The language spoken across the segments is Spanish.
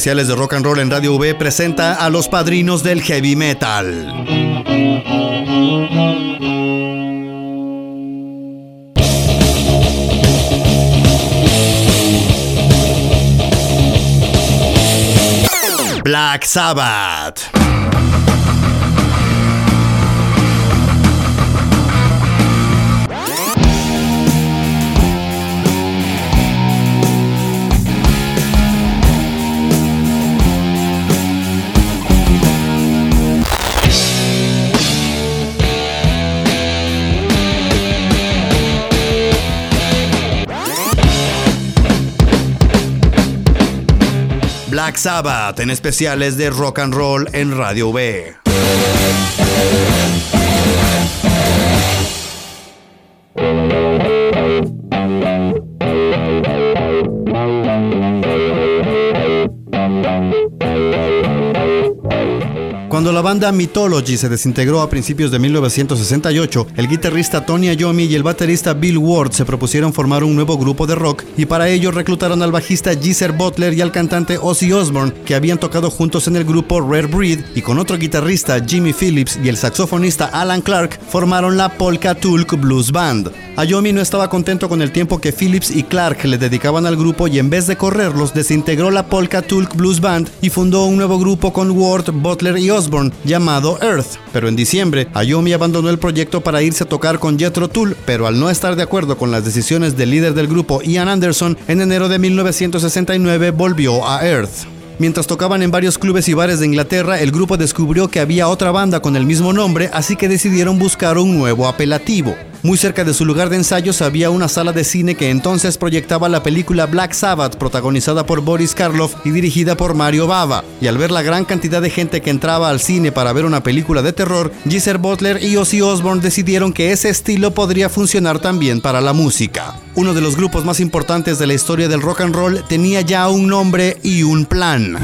especiales de rock and roll en Radio V presenta a los padrinos del heavy metal. Black Sabbath. Black Sabbath en especiales de rock and roll en Radio B. Cuando la banda Mythology se desintegró a principios de 1968, el guitarrista Tony Iommi y el baterista Bill Ward se propusieron formar un nuevo grupo de rock y para ello reclutaron al bajista Geezer Butler y al cantante Ozzy Osbourne, que habían tocado juntos en el grupo Rare Breed, y con otro guitarrista Jimmy Phillips y el saxofonista Alan Clark formaron la Polka Tulk Blues Band. Iommi no estaba contento con el tiempo que Phillips y Clark le dedicaban al grupo y en vez de correrlos desintegró la Polka Tulk Blues Band y fundó un nuevo grupo con Ward, Butler y Osbourne llamado Earth, pero en diciembre Ayomi abandonó el proyecto para irse a tocar con Jethro Tull, pero al no estar de acuerdo con las decisiones del líder del grupo Ian Anderson, en enero de 1969 volvió a Earth. Mientras tocaban en varios clubes y bares de Inglaterra, el grupo descubrió que había otra banda con el mismo nombre, así que decidieron buscar un nuevo apelativo. Muy cerca de su lugar de ensayos había una sala de cine que entonces proyectaba la película Black Sabbath, protagonizada por Boris Karloff y dirigida por Mario Bava. Y al ver la gran cantidad de gente que entraba al cine para ver una película de terror, Geezer Butler y Ozzy Osbourne decidieron que ese estilo podría funcionar también para la música. Uno de los grupos más importantes de la historia del rock and roll tenía ya un nombre y un plan.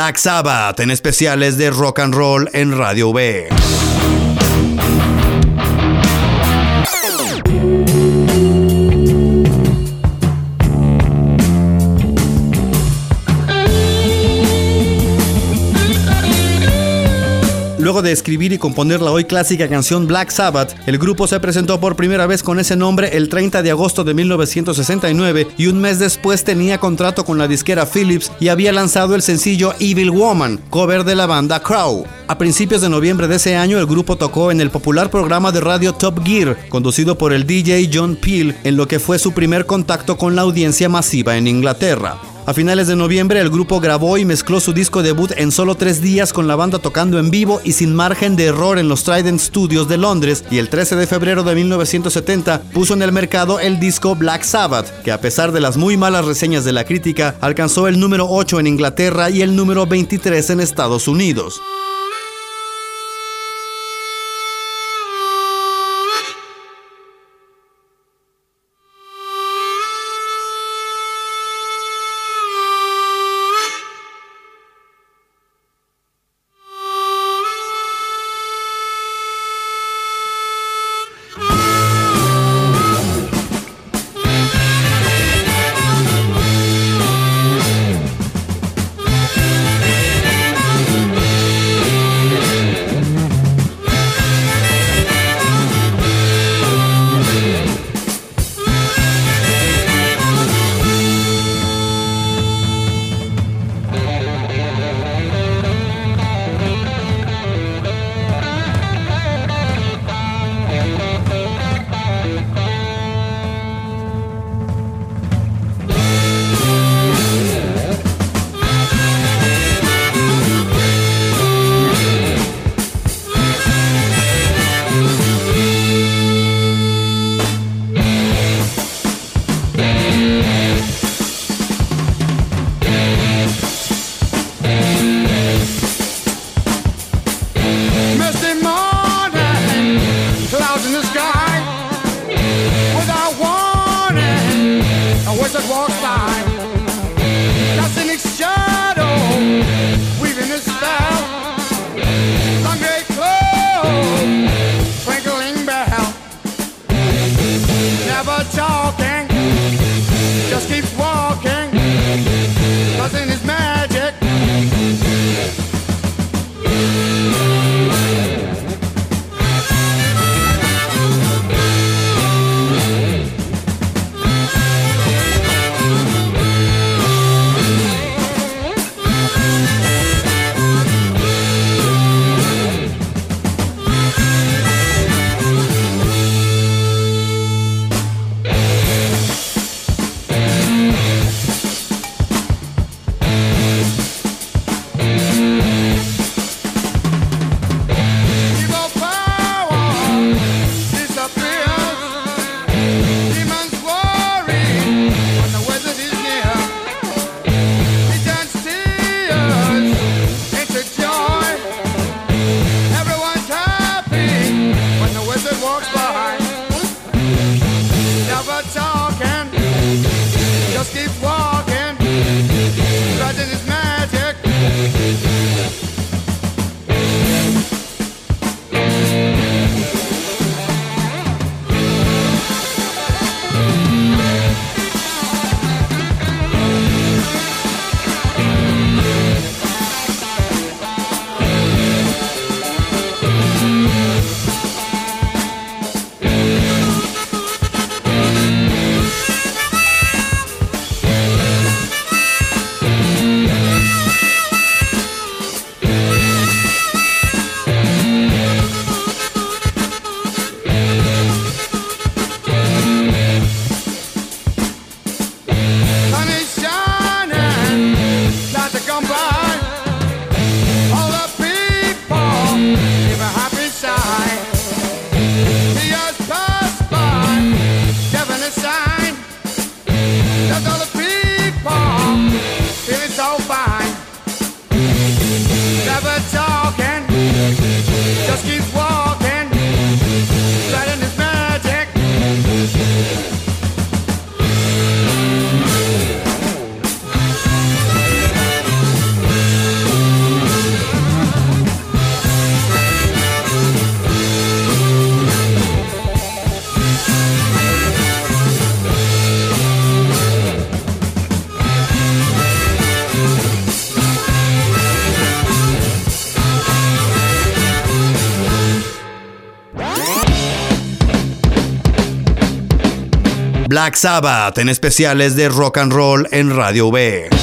Black Sabbath en especiales de rock and roll en Radio B. De escribir y componer la hoy clásica canción Black Sabbath, el grupo se presentó por primera vez con ese nombre el 30 de agosto de 1969 y un mes después tenía contrato con la disquera Philips y había lanzado el sencillo Evil Woman, cover de la banda Crow. A principios de noviembre de ese año el grupo tocó en el popular programa de radio Top Gear, conducido por el DJ John Peel, en lo que fue su primer contacto con la audiencia masiva en Inglaterra. A finales de noviembre el grupo grabó y mezcló su disco debut en solo tres días con la banda tocando en vivo y sin margen de error en los Trident Studios de Londres y el 13 de febrero de 1970 puso en el mercado el disco Black Sabbath, que a pesar de las muy malas reseñas de la crítica alcanzó el número 8 en Inglaterra y el número 23 en Estados Unidos. Black Sabbath en especiales de rock and roll en Radio V.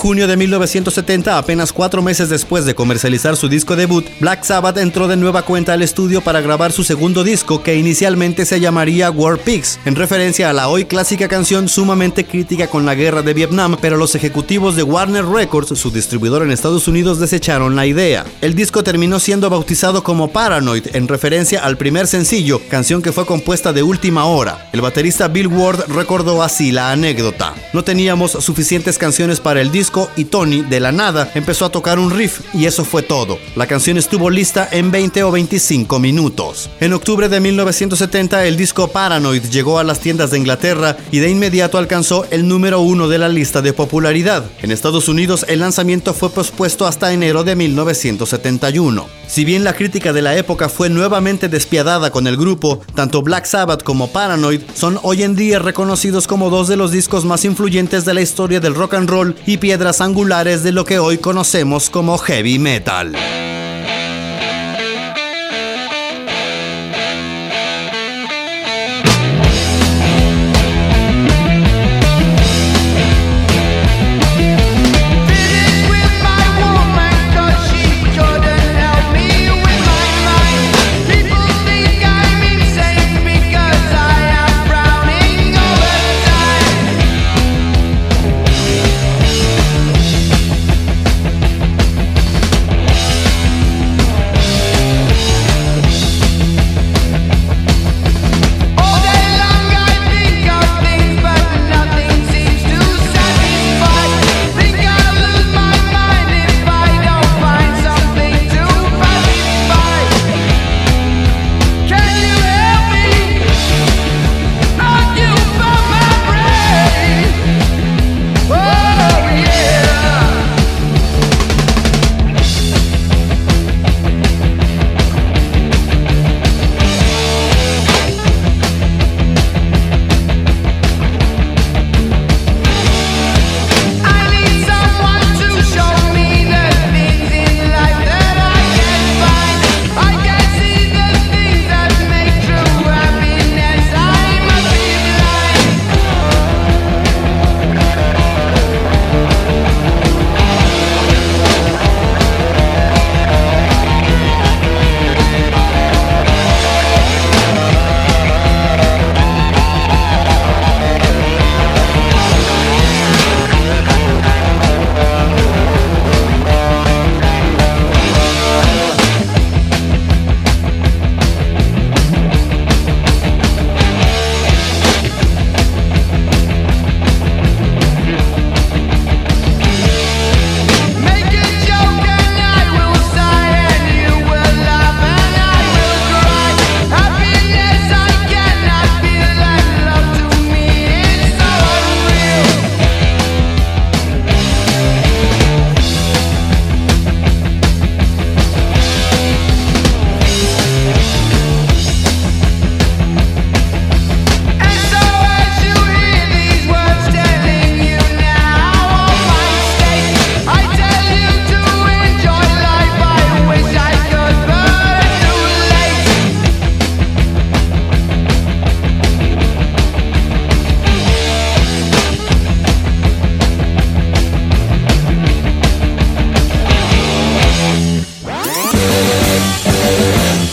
junio de 1970, apenas cuatro meses después de comercializar su disco debut, Black Sabbath entró de nueva cuenta al estudio para grabar su segundo disco que inicialmente se llamaría War Pigs, en referencia a la hoy clásica canción sumamente crítica con la guerra de Vietnam, pero los ejecutivos de Warner Records, su distribuidor en Estados Unidos, desecharon la idea. El disco terminó siendo bautizado como Paranoid, en referencia al primer sencillo, canción que fue compuesta de última hora. El baterista Bill Ward recordó así la anécdota. No teníamos suficientes canciones para el disco y Tony, de la nada, empezó a tocar un riff y eso fue todo. La canción estuvo lista en 20 o 25 minutos. En octubre de 1970 el disco Paranoid llegó a las tiendas de Inglaterra y de inmediato alcanzó el número uno de la lista de popularidad. En Estados Unidos el lanzamiento fue pospuesto hasta enero de 1971. Si bien la crítica de la época fue nuevamente despiadada con el grupo, tanto Black Sabbath como Paranoid son hoy en día reconocidos como dos de los discos más influyentes de la historia del rock and roll y angulares de lo que hoy conocemos como heavy metal.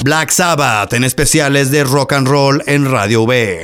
Black Sabbath en especiales de rock and roll en Radio B.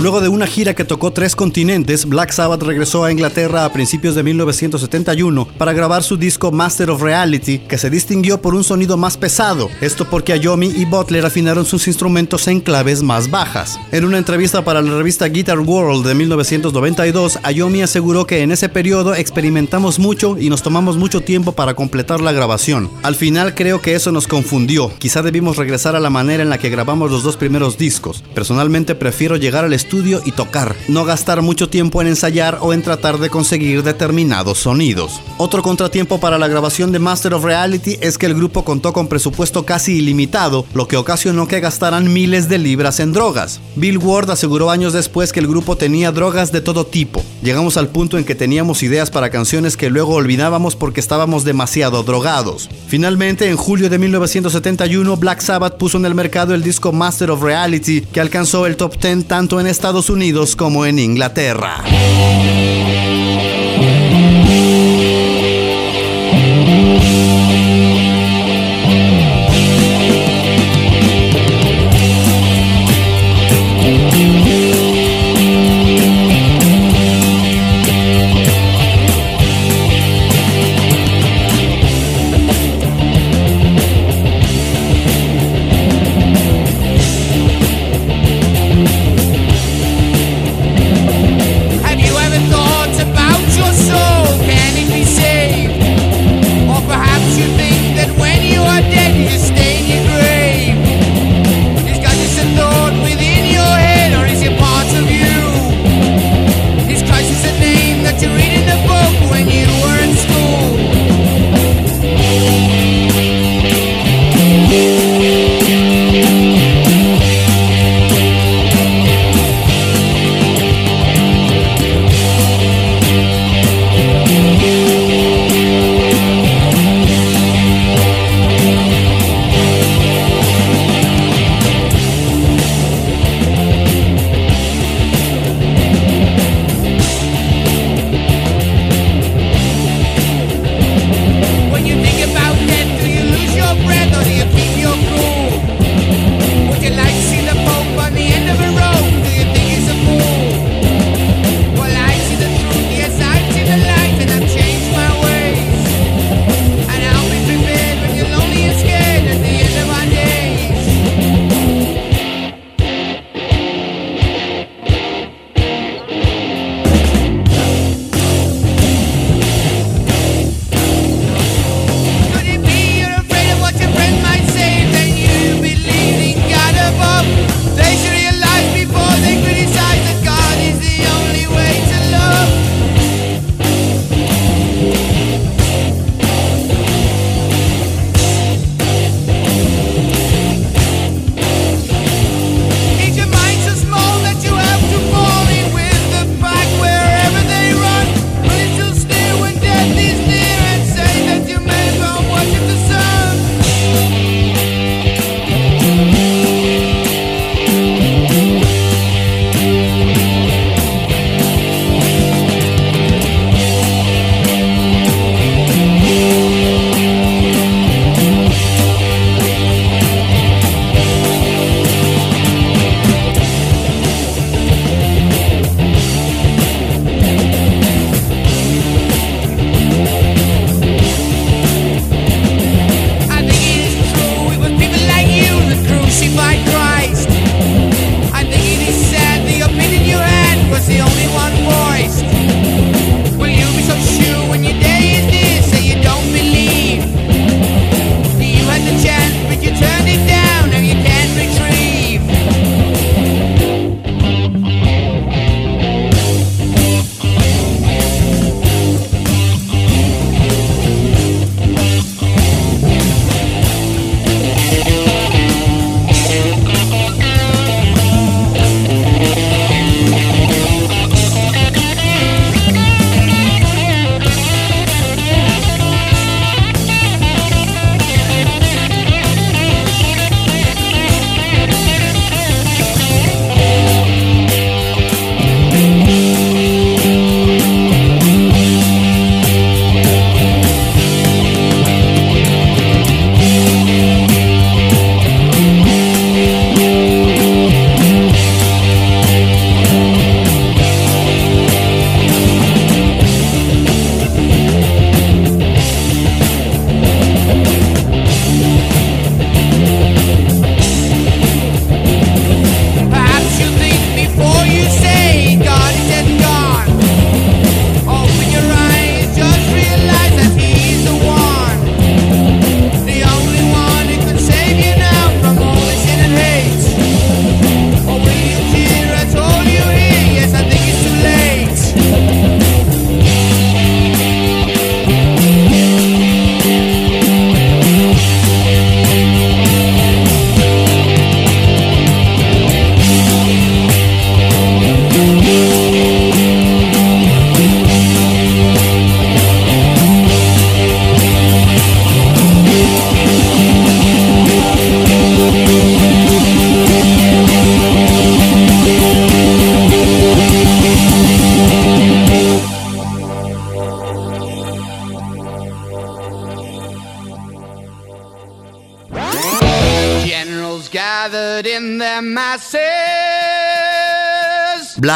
Luego de una gira que tocó tres continentes, Black Sabbath regresó a Inglaterra a principios de 1971 para grabar su disco Master of Reality, que se distinguió por un sonido más pesado. Esto porque Ayomi y Butler afinaron sus instrumentos en claves más bajas. En una entrevista para la revista Guitar World de 1992, Ayomi aseguró que en ese periodo experimentamos mucho y nos tomamos mucho tiempo para completar la grabación. Al final creo que eso nos confundió. Quizá debimos regresar a la manera en la que grabamos los dos primeros discos. Personalmente prefiero llegar al estudio y tocar, no gastar mucho tiempo en ensayar o en tratar de conseguir determinados sonidos. Otro contratiempo para la grabación de Master of Reality es que el grupo contó con presupuesto casi ilimitado, lo que ocasionó que gastaran miles de libras en drogas. Bill Ward aseguró años después que el grupo tenía drogas de todo tipo. Llegamos al punto en que teníamos ideas para canciones que luego olvidábamos porque estábamos demasiado drogados. Finalmente, en julio de 1971, Black Sabbath puso en el mercado el disco Master of Reality, que alcanzó el top 10 tanto en Estados Unidos como en Inglaterra.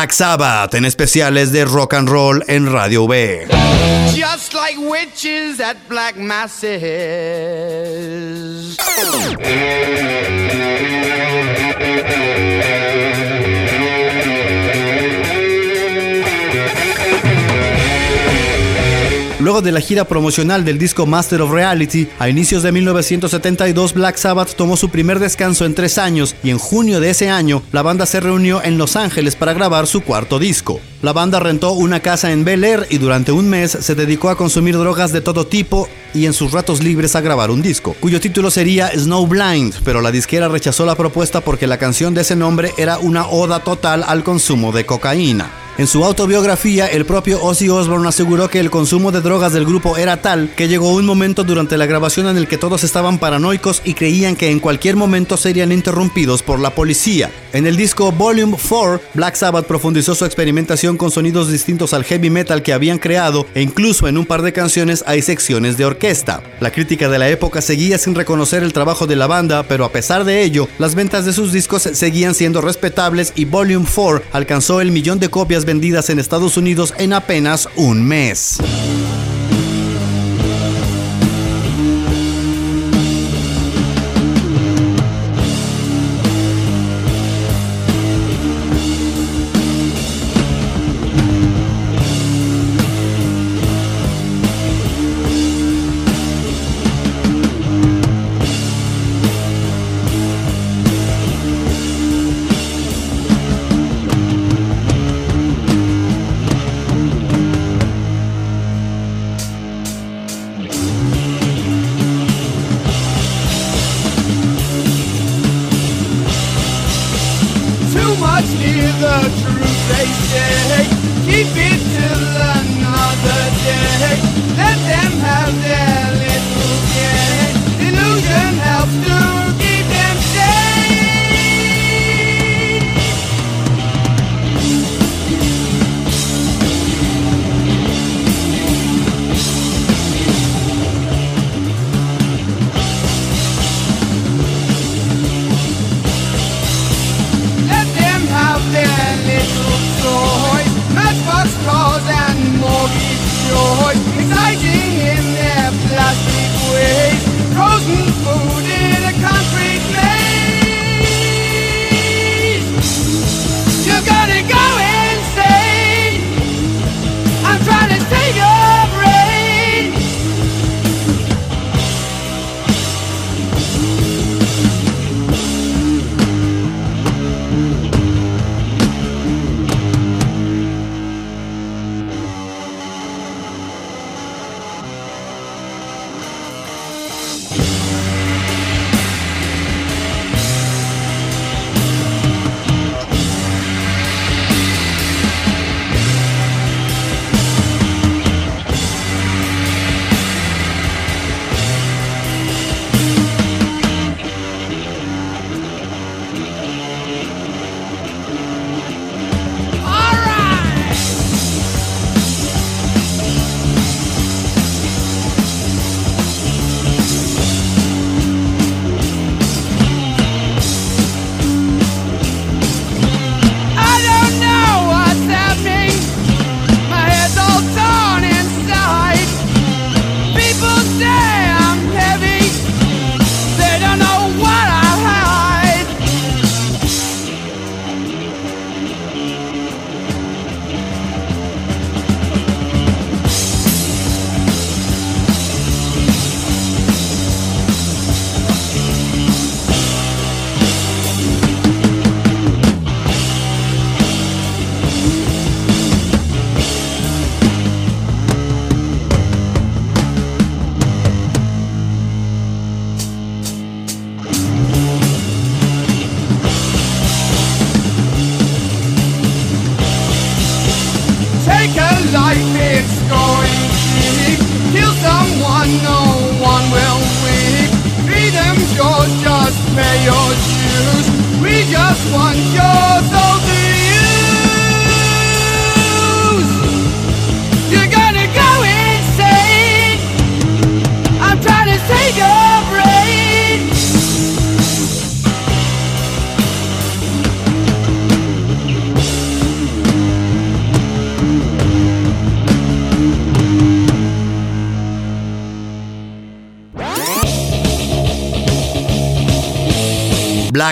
Black Sabbath en especiales de rock and roll en Radio B. Just like witches at black masses. Luego de la gira promocional del disco Master of Reality, a inicios de 1972 Black Sabbath tomó su primer descanso en tres años y en junio de ese año la banda se reunió en Los Ángeles para grabar su cuarto disco. La banda rentó una casa en Bel Air y durante un mes se dedicó a consumir drogas de todo tipo y en sus ratos libres a grabar un disco, cuyo título sería Snowblind, pero la disquera rechazó la propuesta porque la canción de ese nombre era una oda total al consumo de cocaína. En su autobiografía, el propio Ozzy Osbourne aseguró que el consumo de drogas del grupo era tal que llegó un momento durante la grabación en el que todos estaban paranoicos y creían que en cualquier momento serían interrumpidos por la policía. En el disco Volume 4, Black Sabbath profundizó su experimentación con sonidos distintos al heavy metal que habían creado e incluso en un par de canciones hay secciones de orquesta. La crítica de la época seguía sin reconocer el trabajo de la banda, pero a pesar de ello, las ventas de sus discos seguían siendo respetables y Volume 4 alcanzó el millón de copias vendidas en Estados Unidos en apenas un mes.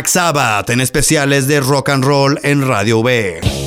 Black Sabbath en especiales de rock and roll en Radio V.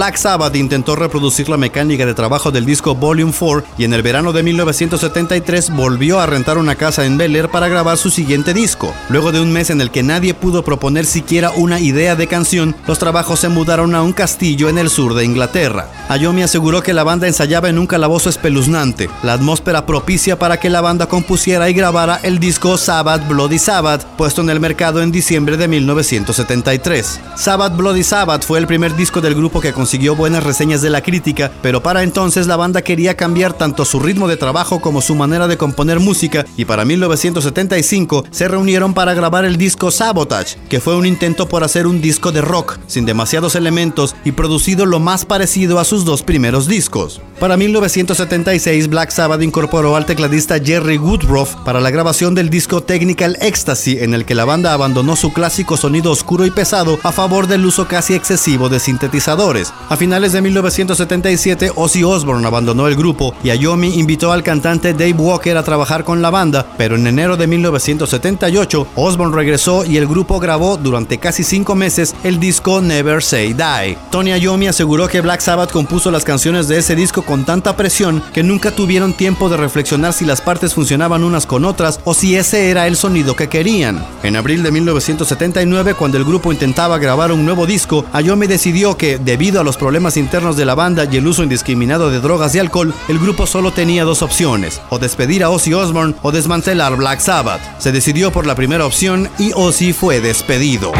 Black Sabbath intentó reproducir la mecánica de trabajo del disco Volume 4 y en el verano de 1973 volvió a rentar una casa en Bel Air para grabar su siguiente disco. Luego de un mes en el que nadie pudo proponer siquiera una idea de canción, los trabajos se mudaron a un castillo en el sur de Inglaterra. Ayomi aseguró que la banda ensayaba en un calabozo espeluznante, la atmósfera propicia para que la banda compusiera y grabara el disco Sabbath Bloody Sabbath, puesto en el mercado en diciembre de 1973. Sabbath Bloody Sabbath fue el primer disco del grupo que consiguió buenas reseñas de la crítica, pero para entonces la banda quería cambiar tanto su ritmo de trabajo como su manera de componer música y para 1975 se reunieron para grabar el disco Sabotage, que fue un intento por hacer un disco de rock sin demasiados elementos y producido lo más parecido a sus dos primeros discos. Para 1976 Black Sabbath incorporó al tecladista Jerry Woodruff para la grabación del disco Technical Ecstasy en el que la banda abandonó su clásico sonido oscuro y pesado a favor del uso casi excesivo de sintetizadores. A finales de 1977, Ozzy Osbourne abandonó el grupo y Ayomi invitó al cantante Dave Walker a trabajar con la banda, pero en enero de 1978, Osbourne regresó y el grupo grabó durante casi cinco meses el disco Never Say Die. Tony Ayomi aseguró que Black Sabbath compuso las canciones de ese disco con tanta presión que nunca tuvieron tiempo de reflexionar si las partes funcionaban unas con otras o si ese era el sonido que querían. En abril de 1979, cuando el grupo intentaba grabar un nuevo disco, Ayomi decidió que, debido a los problemas internos de la banda y el uso indiscriminado de drogas y alcohol, el grupo solo tenía dos opciones, o despedir a Ozzy Osbourne o desmantelar Black Sabbath. Se decidió por la primera opción y Ozzy fue despedido.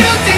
you do?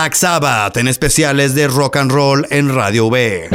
Black Sabbath en especiales de rock and roll en Radio V.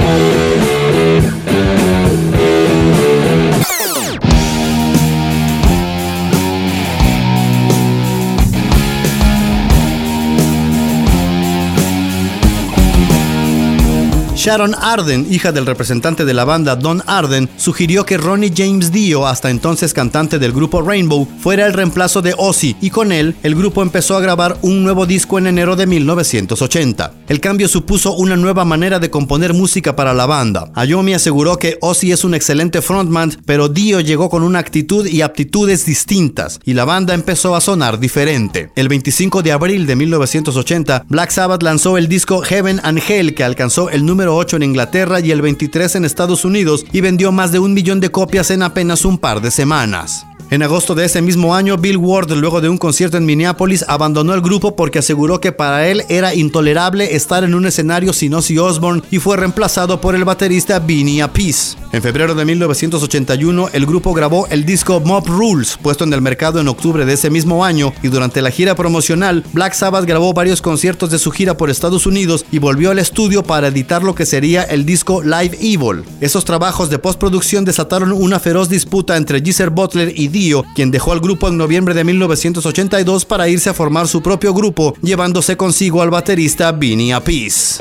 Sharon Arden, hija del representante de la banda Don Arden, sugirió que Ronnie James Dio, hasta entonces cantante del grupo Rainbow, fuera el reemplazo de Ozzy y con él el grupo empezó a grabar un nuevo disco en enero de 1980. El cambio supuso una nueva manera de componer música para la banda. Ayomi aseguró que Ozzy es un excelente frontman, pero Dio llegó con una actitud y aptitudes distintas y la banda empezó a sonar diferente. El 25 de abril de 1980, Black Sabbath lanzó el disco Heaven and Hell que alcanzó el número 8 en Inglaterra y el 23 en Estados Unidos y vendió más de un millón de copias en apenas un par de semanas. En agosto de ese mismo año, Bill Ward, luego de un concierto en Minneapolis, abandonó el grupo porque aseguró que para él era intolerable estar en un escenario sin Ozzy Osbourne y fue reemplazado por el baterista Vinny Appice. En febrero de 1981, el grupo grabó el disco Mob Rules, puesto en el mercado en octubre de ese mismo año, y durante la gira promocional, Black Sabbath grabó varios conciertos de su gira por Estados Unidos y volvió al estudio para editar lo que sería el disco Live Evil. Esos trabajos de postproducción desataron una feroz disputa entre Geezer Butler y Dio, quien dejó al grupo en noviembre de 1982 para irse a formar su propio grupo, llevándose consigo al baterista Vinny Appice.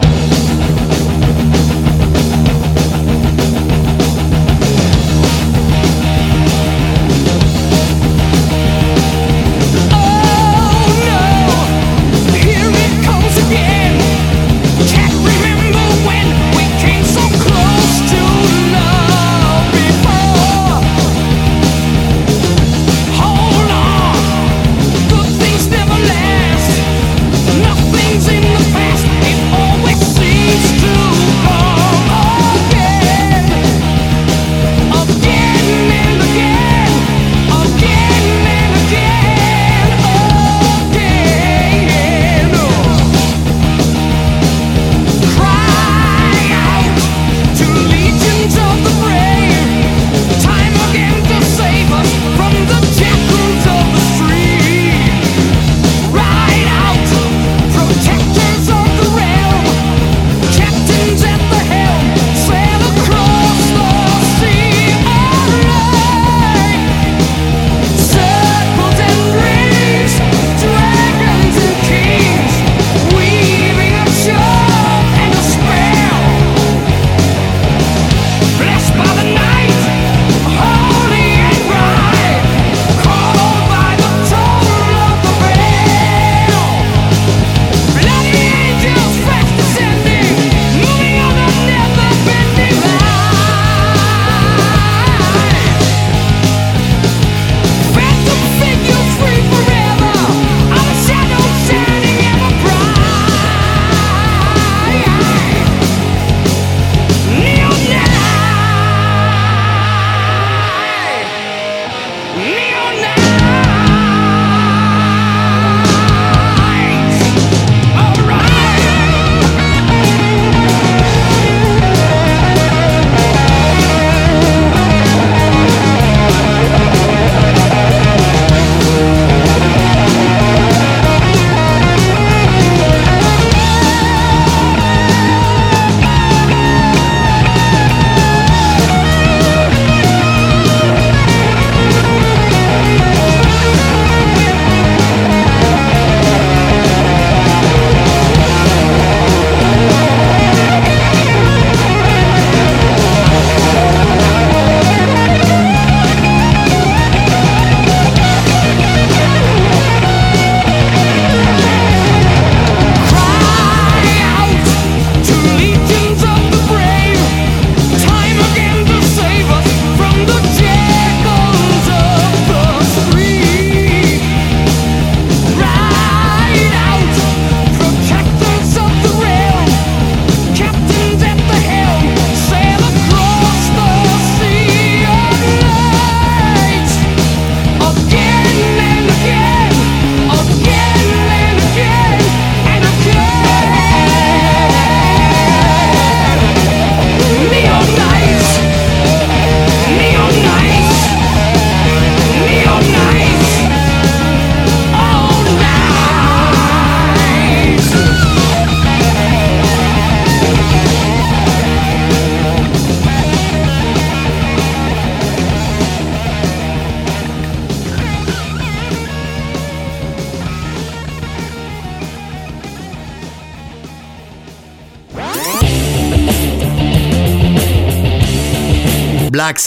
Black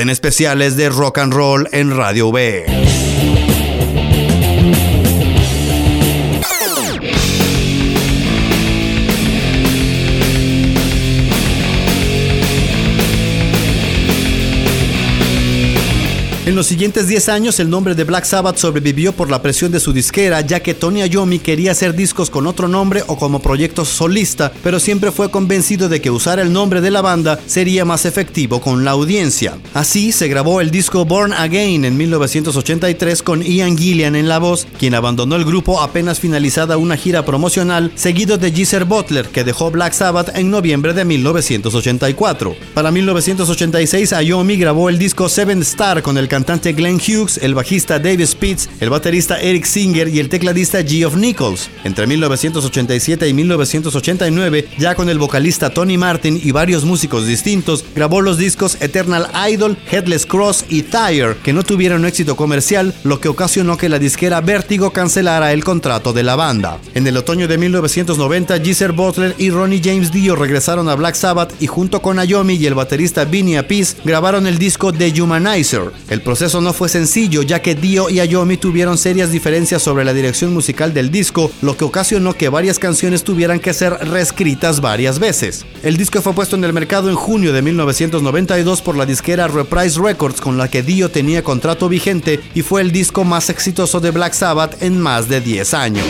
en especiales de rock and roll en Radio V. En los siguientes 10 años, el nombre de Black Sabbath sobrevivió por la presión de su disquera, ya que Tony Iommi quería hacer discos con otro nombre o como proyecto solista, pero siempre fue convencido de que usar el nombre de la banda sería más efectivo con la audiencia. Así se grabó el disco Born Again en 1983 con Ian Gillian en la voz, quien abandonó el grupo apenas finalizada una gira promocional, seguido de Geezer Butler, que dejó Black Sabbath en noviembre de 1984. Para 1986, Iommi grabó el disco Seven Star con el cantante Glenn Hughes, el bajista David Spitz, el baterista Eric Singer y el tecladista Geoff Nichols. Entre 1987 y 1989, ya con el vocalista Tony Martin y varios músicos distintos, grabó los discos Eternal Idol, Headless Cross y Tire, que no tuvieron éxito comercial, lo que ocasionó que la disquera Vertigo cancelara el contrato de la banda. En el otoño de 1990, Geezer Butler y Ronnie James Dio regresaron a Black Sabbath y junto con Ayomi y el baterista Vinny Appice grabaron el disco The Humanizer. El el proceso no fue sencillo, ya que Dio y Ayomi tuvieron serias diferencias sobre la dirección musical del disco, lo que ocasionó que varias canciones tuvieran que ser reescritas varias veces. El disco fue puesto en el mercado en junio de 1992 por la disquera Reprise Records, con la que Dio tenía contrato vigente y fue el disco más exitoso de Black Sabbath en más de 10 años.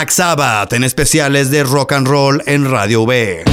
Black Sabbath en especiales de rock and roll en Radio B.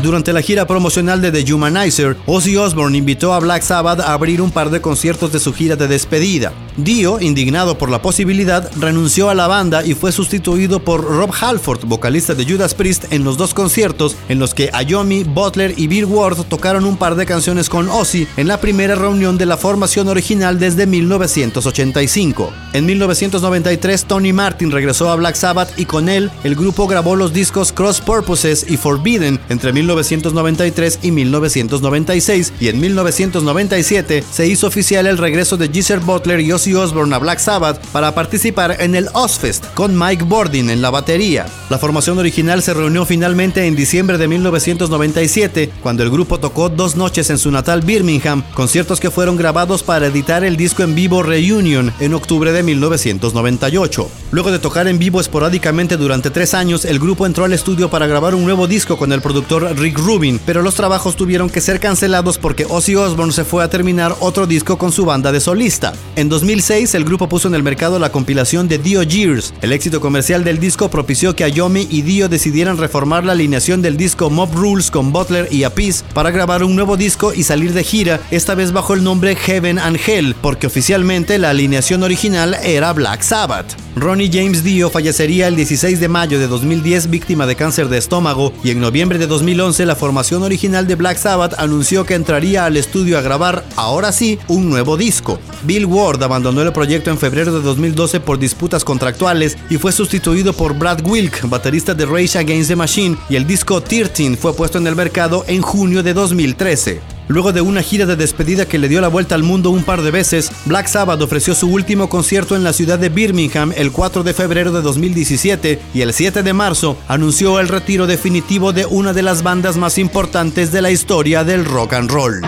Durante la gira promocional de The Humanizer, Ozzy Osbourne invitó a Black Sabbath a abrir un par de conciertos de su gira de despedida. Dio, indignado por la posibilidad, renunció a la banda y fue sustituido por Rob Halford, vocalista de Judas Priest, en los dos conciertos en los que Ayomi, Butler y Bill Ward tocaron un par de canciones con Ozzy en la primera reunión de la formación original desde 1985. En 1993, Tony Martin regresó a Black Sabbath y con él el grupo grabó los discos Cross Purposes y Forbidden entre 1993 y 1996 y en 1997 se hizo oficial el regreso de Geezer Butler y Ozzy Osbourne a Black Sabbath para participar en el Ozfest con Mike Bordin en la batería. La formación original se reunió finalmente en diciembre de 1997 cuando el grupo tocó dos noches en su natal Birmingham, conciertos que fueron grabados para editar el disco en vivo Reunion en octubre de 1998. Luego de tocar en vivo esporádicamente durante tres años, el grupo entró al estudio para grabar un nuevo disco con el productor Rick Rubin, pero los trabajos tuvieron que ser cancelados porque Ozzy Osbourne se fue a terminar otro disco con su banda de solista. En 2006, el grupo puso en el mercado la compilación de Dio Years. El éxito comercial del disco propició que Ayomi y Dio decidieran reformar la alineación del disco Mob Rules con Butler y Apis para grabar un nuevo disco y salir de gira, esta vez bajo el nombre Heaven and Hell, porque oficialmente la alineación original era Black Sabbath. Ronnie James Dio fallecería el 16 de mayo de 2010 víctima de cáncer de estómago y en noviembre de 2011 la formación original de Black Sabbath anunció que entraría al estudio a grabar, ahora sí, un nuevo disco. Bill Ward abandonó el proyecto en febrero de 2012 por disputas contractuales y fue sustituido por Brad Wilk, baterista de Rage Against the Machine, y el disco 13 fue puesto en el mercado en junio de 2013. Luego de una gira de despedida que le dio la vuelta al mundo un par de veces, Black Sabbath ofreció su último concierto en la ciudad de Birmingham el 4 de febrero de 2017 y el 7 de marzo anunció el retiro definitivo de una de las bandas más importantes de la historia del rock and roll.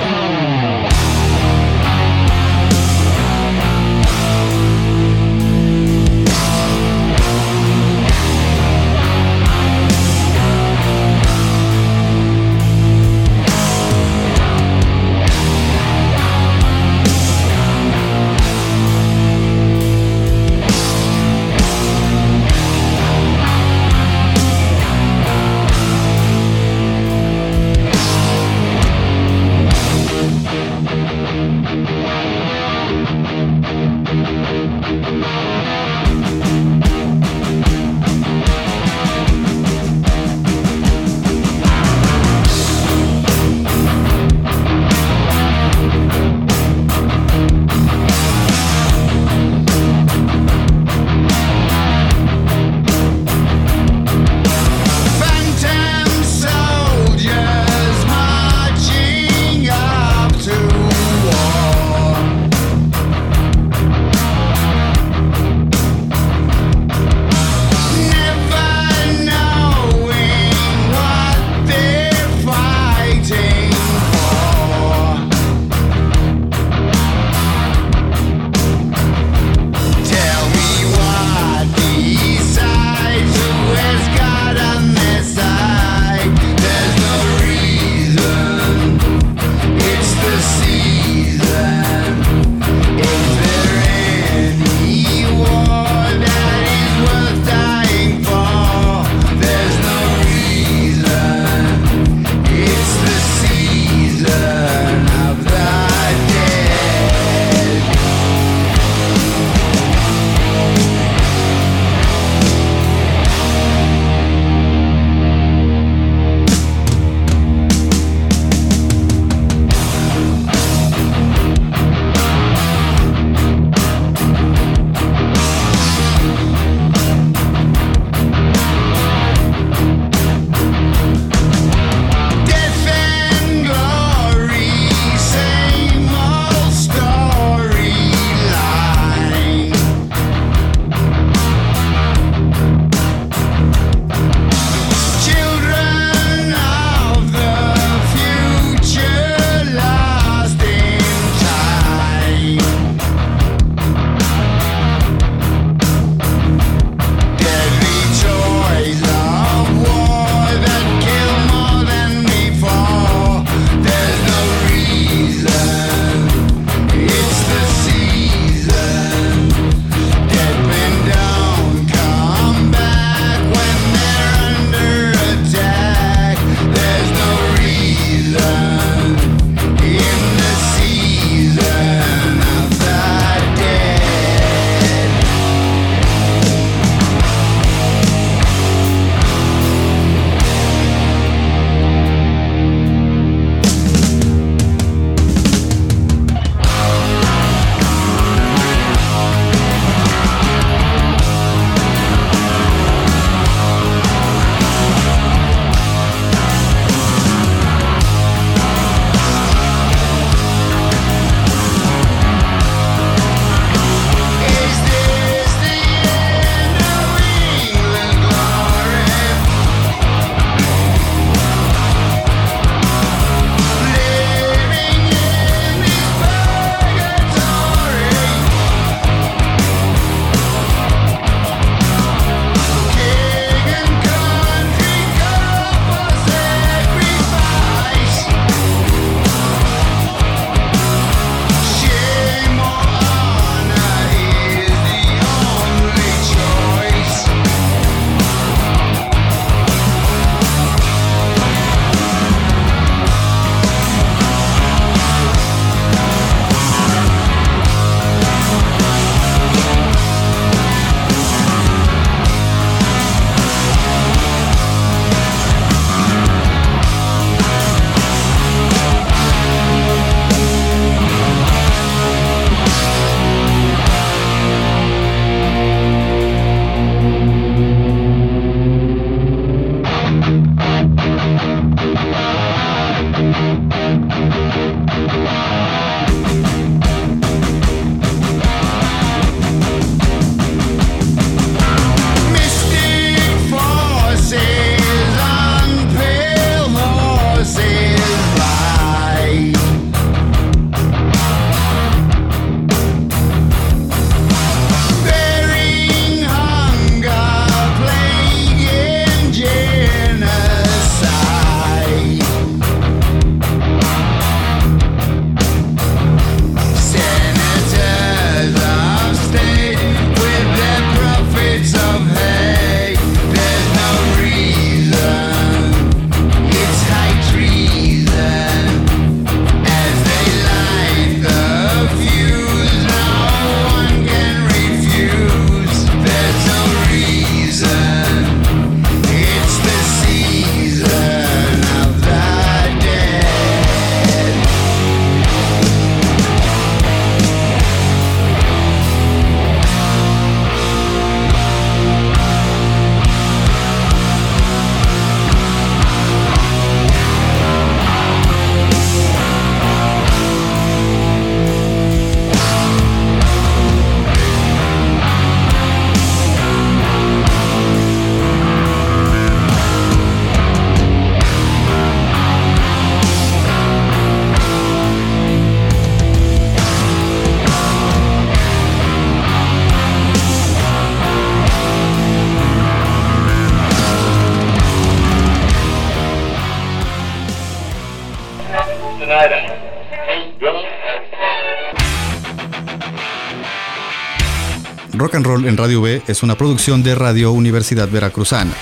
En Radio B es una producción de Radio Universidad Veracruzana.